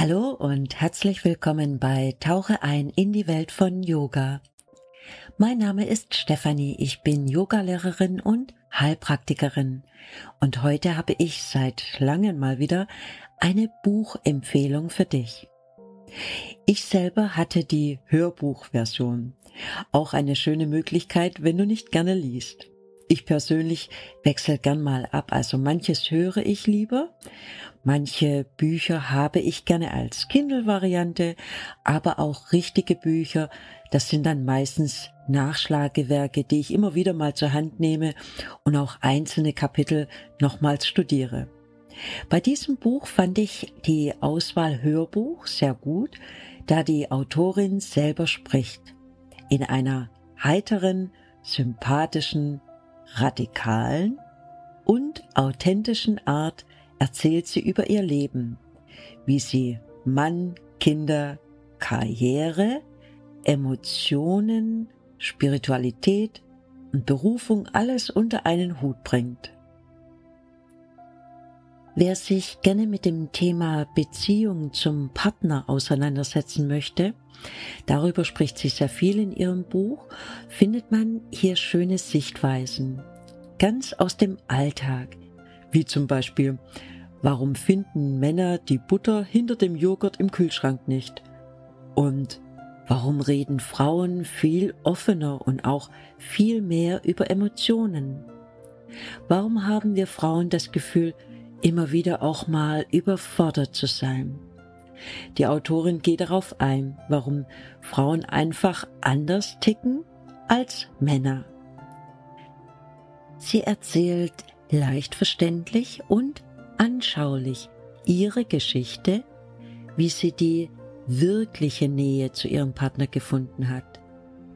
Hallo und herzlich willkommen bei Tauche ein in die Welt von Yoga. Mein Name ist Stefanie, ich bin Yogalehrerin und Heilpraktikerin und heute habe ich seit langem mal wieder eine Buchempfehlung für dich. Ich selber hatte die Hörbuchversion, auch eine schöne Möglichkeit, wenn du nicht gerne liest. Ich persönlich wechsle gern mal ab, also manches höre ich lieber Manche Bücher habe ich gerne als Kindle-Variante, aber auch richtige Bücher, das sind dann meistens Nachschlagewerke, die ich immer wieder mal zur Hand nehme und auch einzelne Kapitel nochmals studiere. Bei diesem Buch fand ich die Auswahl Hörbuch sehr gut, da die Autorin selber spricht. In einer heiteren, sympathischen, radikalen und authentischen Art erzählt sie über ihr Leben, wie sie Mann, Kinder, Karriere, Emotionen, Spiritualität und Berufung alles unter einen Hut bringt. Wer sich gerne mit dem Thema Beziehung zum Partner auseinandersetzen möchte, darüber spricht sie sehr viel in ihrem Buch, findet man hier schöne Sichtweisen, ganz aus dem Alltag, wie zum Beispiel, warum finden Männer die Butter hinter dem Joghurt im Kühlschrank nicht? Und warum reden Frauen viel offener und auch viel mehr über Emotionen? Warum haben wir Frauen das Gefühl, immer wieder auch mal überfordert zu sein? Die Autorin geht darauf ein, warum Frauen einfach anders ticken als Männer. Sie erzählt leicht verständlich und anschaulich ihre Geschichte, wie sie die wirkliche Nähe zu ihrem Partner gefunden hat,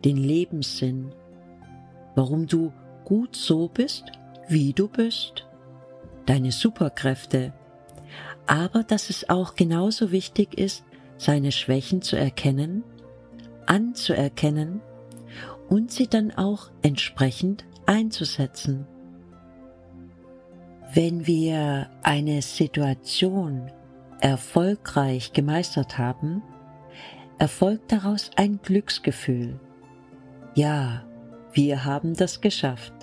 den Lebenssinn, warum du gut so bist, wie du bist, deine Superkräfte, aber dass es auch genauso wichtig ist, seine Schwächen zu erkennen, anzuerkennen und sie dann auch entsprechend einzusetzen. Wenn wir eine Situation erfolgreich gemeistert haben, erfolgt daraus ein Glücksgefühl. Ja, wir haben das geschafft.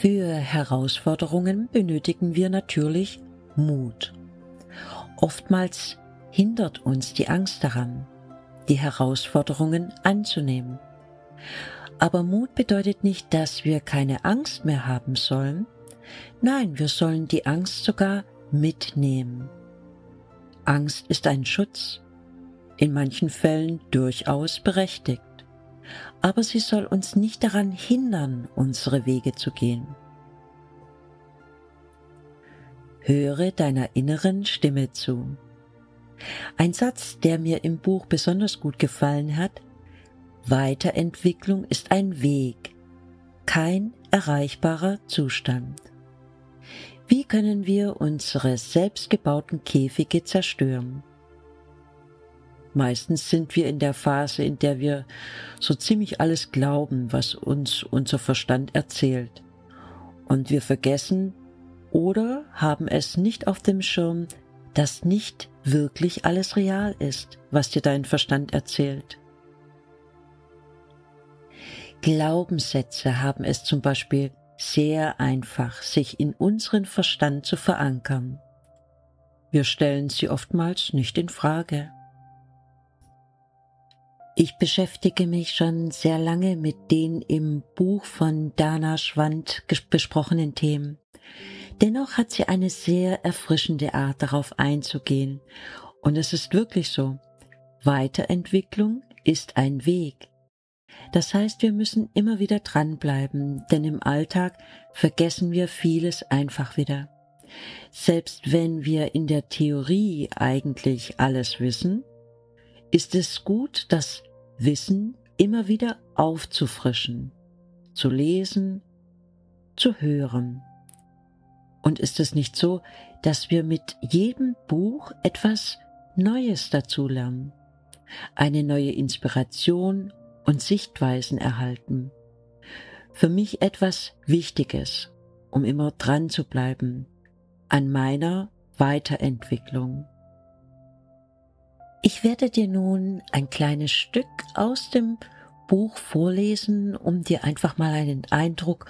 Für Herausforderungen benötigen wir natürlich Mut. Oftmals hindert uns die Angst daran, die Herausforderungen anzunehmen. Aber Mut bedeutet nicht, dass wir keine Angst mehr haben sollen, Nein, wir sollen die Angst sogar mitnehmen. Angst ist ein Schutz, in manchen Fällen durchaus berechtigt, aber sie soll uns nicht daran hindern, unsere Wege zu gehen. Höre deiner inneren Stimme zu. Ein Satz, der mir im Buch besonders gut gefallen hat, Weiterentwicklung ist ein Weg, kein erreichbarer Zustand. Wie können wir unsere selbstgebauten Käfige zerstören? Meistens sind wir in der Phase, in der wir so ziemlich alles glauben, was uns unser Verstand erzählt. Und wir vergessen oder haben es nicht auf dem Schirm, dass nicht wirklich alles real ist, was dir dein Verstand erzählt. Glaubenssätze haben es zum Beispiel sehr einfach, sich in unseren Verstand zu verankern. Wir stellen sie oftmals nicht in Frage. Ich beschäftige mich schon sehr lange mit den im Buch von Dana Schwand besprochenen Themen. Dennoch hat sie eine sehr erfrischende Art darauf einzugehen. Und es ist wirklich so. Weiterentwicklung ist ein Weg. Das heißt, wir müssen immer wieder dranbleiben, denn im Alltag vergessen wir vieles einfach wieder. Selbst wenn wir in der Theorie eigentlich alles wissen, ist es gut, das Wissen immer wieder aufzufrischen, zu lesen, zu hören. Und ist es nicht so, dass wir mit jedem Buch etwas Neues dazulernen, eine neue Inspiration und Sichtweisen erhalten. Für mich etwas Wichtiges, um immer dran zu bleiben an meiner Weiterentwicklung, Ich werde dir nun ein kleines Stück aus dem Buch vorlesen, um dir einfach mal einen Eindruck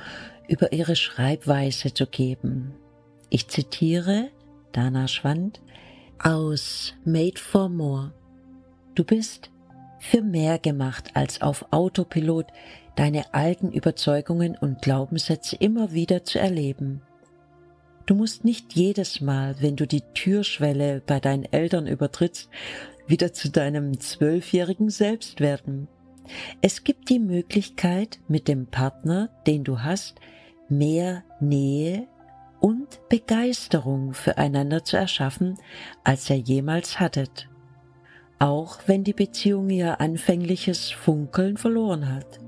über ihre Schreibweise zu geben. Ich zitiere Dana Schwand aus Made for More. Du bist für mehr gemacht, als auf Autopilot deine alten Überzeugungen und Glaubenssätze immer wieder zu erleben. Du musst nicht jedes Mal, wenn du die Türschwelle bei deinen Eltern übertrittst, wieder zu deinem zwölfjährigen Selbst werden. Es gibt die Möglichkeit, mit dem Partner, den du hast, mehr Nähe und Begeisterung füreinander zu erschaffen, als ihr jemals hattet. Auch wenn die Beziehung ihr anfängliches Funkeln verloren hat.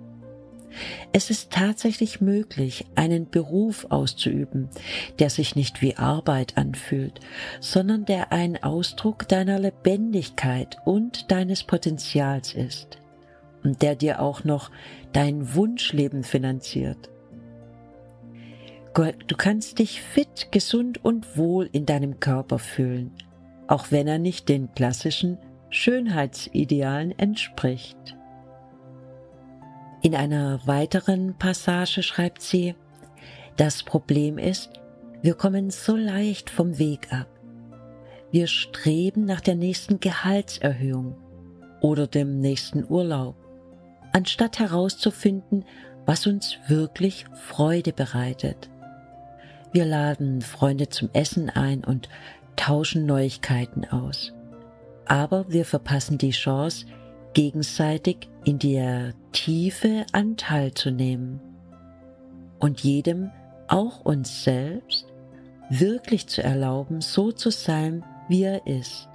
Es ist tatsächlich möglich, einen Beruf auszuüben, der sich nicht wie Arbeit anfühlt, sondern der ein Ausdruck deiner Lebendigkeit und deines Potenzials ist und der dir auch noch dein Wunschleben finanziert. Du kannst dich fit, gesund und wohl in deinem Körper fühlen, auch wenn er nicht den klassischen Schönheitsidealen entspricht. In einer weiteren Passage schreibt sie, das Problem ist, wir kommen so leicht vom Weg ab. Wir streben nach der nächsten Gehaltserhöhung oder dem nächsten Urlaub anstatt herauszufinden, was uns wirklich Freude bereitet. Wir laden Freunde zum Essen ein und tauschen Neuigkeiten aus. Aber wir verpassen die Chance, gegenseitig in der Tiefe Anteil zu nehmen und jedem, auch uns selbst, wirklich zu erlauben, so zu sein, wie er ist.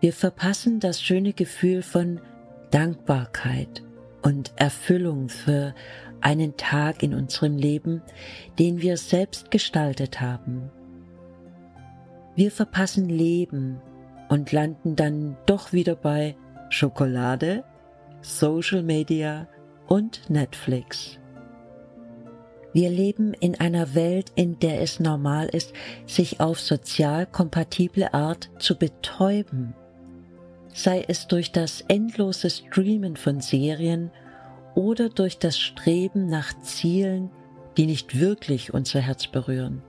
Wir verpassen das schöne Gefühl von Dankbarkeit und Erfüllung für einen Tag in unserem Leben, den wir selbst gestaltet haben. Wir verpassen Leben und landen dann doch wieder bei Schokolade, Social Media und Netflix. Wir leben in einer Welt, in der es normal ist, sich auf sozial kompatible Art zu betäuben sei es durch das endlose Streamen von Serien oder durch das Streben nach Zielen, die nicht wirklich unser Herz berühren,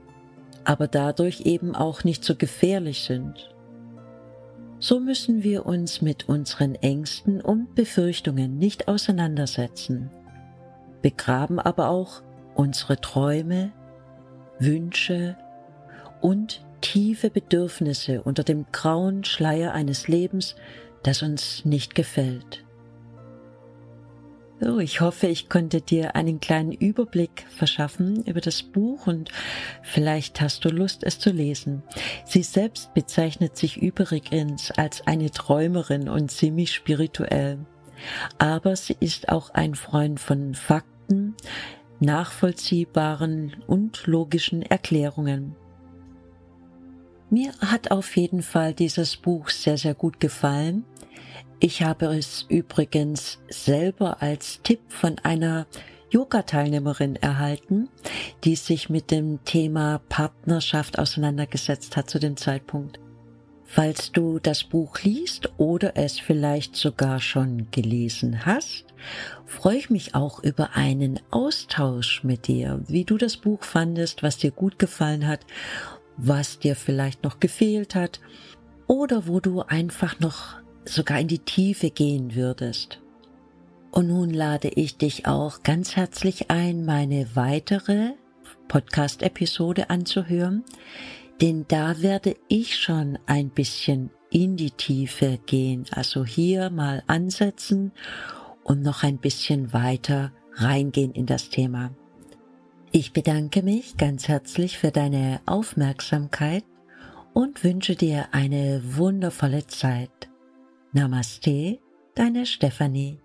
aber dadurch eben auch nicht so gefährlich sind. So müssen wir uns mit unseren Ängsten und Befürchtungen nicht auseinandersetzen, begraben aber auch unsere Träume, Wünsche und tiefe Bedürfnisse unter dem grauen Schleier eines Lebens, das uns nicht gefällt. So, ich hoffe, ich konnte dir einen kleinen Überblick verschaffen über das Buch und vielleicht hast du Lust, es zu lesen. Sie selbst bezeichnet sich übrigens als eine Träumerin und ziemlich spirituell. Aber sie ist auch ein Freund von Fakten, nachvollziehbaren und logischen Erklärungen. Mir hat auf jeden Fall dieses Buch sehr, sehr gut gefallen. Ich habe es übrigens selber als Tipp von einer Yoga-Teilnehmerin erhalten, die sich mit dem Thema Partnerschaft auseinandergesetzt hat zu dem Zeitpunkt. Falls du das Buch liest oder es vielleicht sogar schon gelesen hast, freue ich mich auch über einen Austausch mit dir, wie du das Buch fandest, was dir gut gefallen hat was dir vielleicht noch gefehlt hat oder wo du einfach noch sogar in die Tiefe gehen würdest. Und nun lade ich dich auch ganz herzlich ein, meine weitere Podcast-Episode anzuhören, denn da werde ich schon ein bisschen in die Tiefe gehen, also hier mal ansetzen und noch ein bisschen weiter reingehen in das Thema. Ich bedanke mich ganz herzlich für deine Aufmerksamkeit und wünsche dir eine wundervolle Zeit. Namaste, deine Stefanie.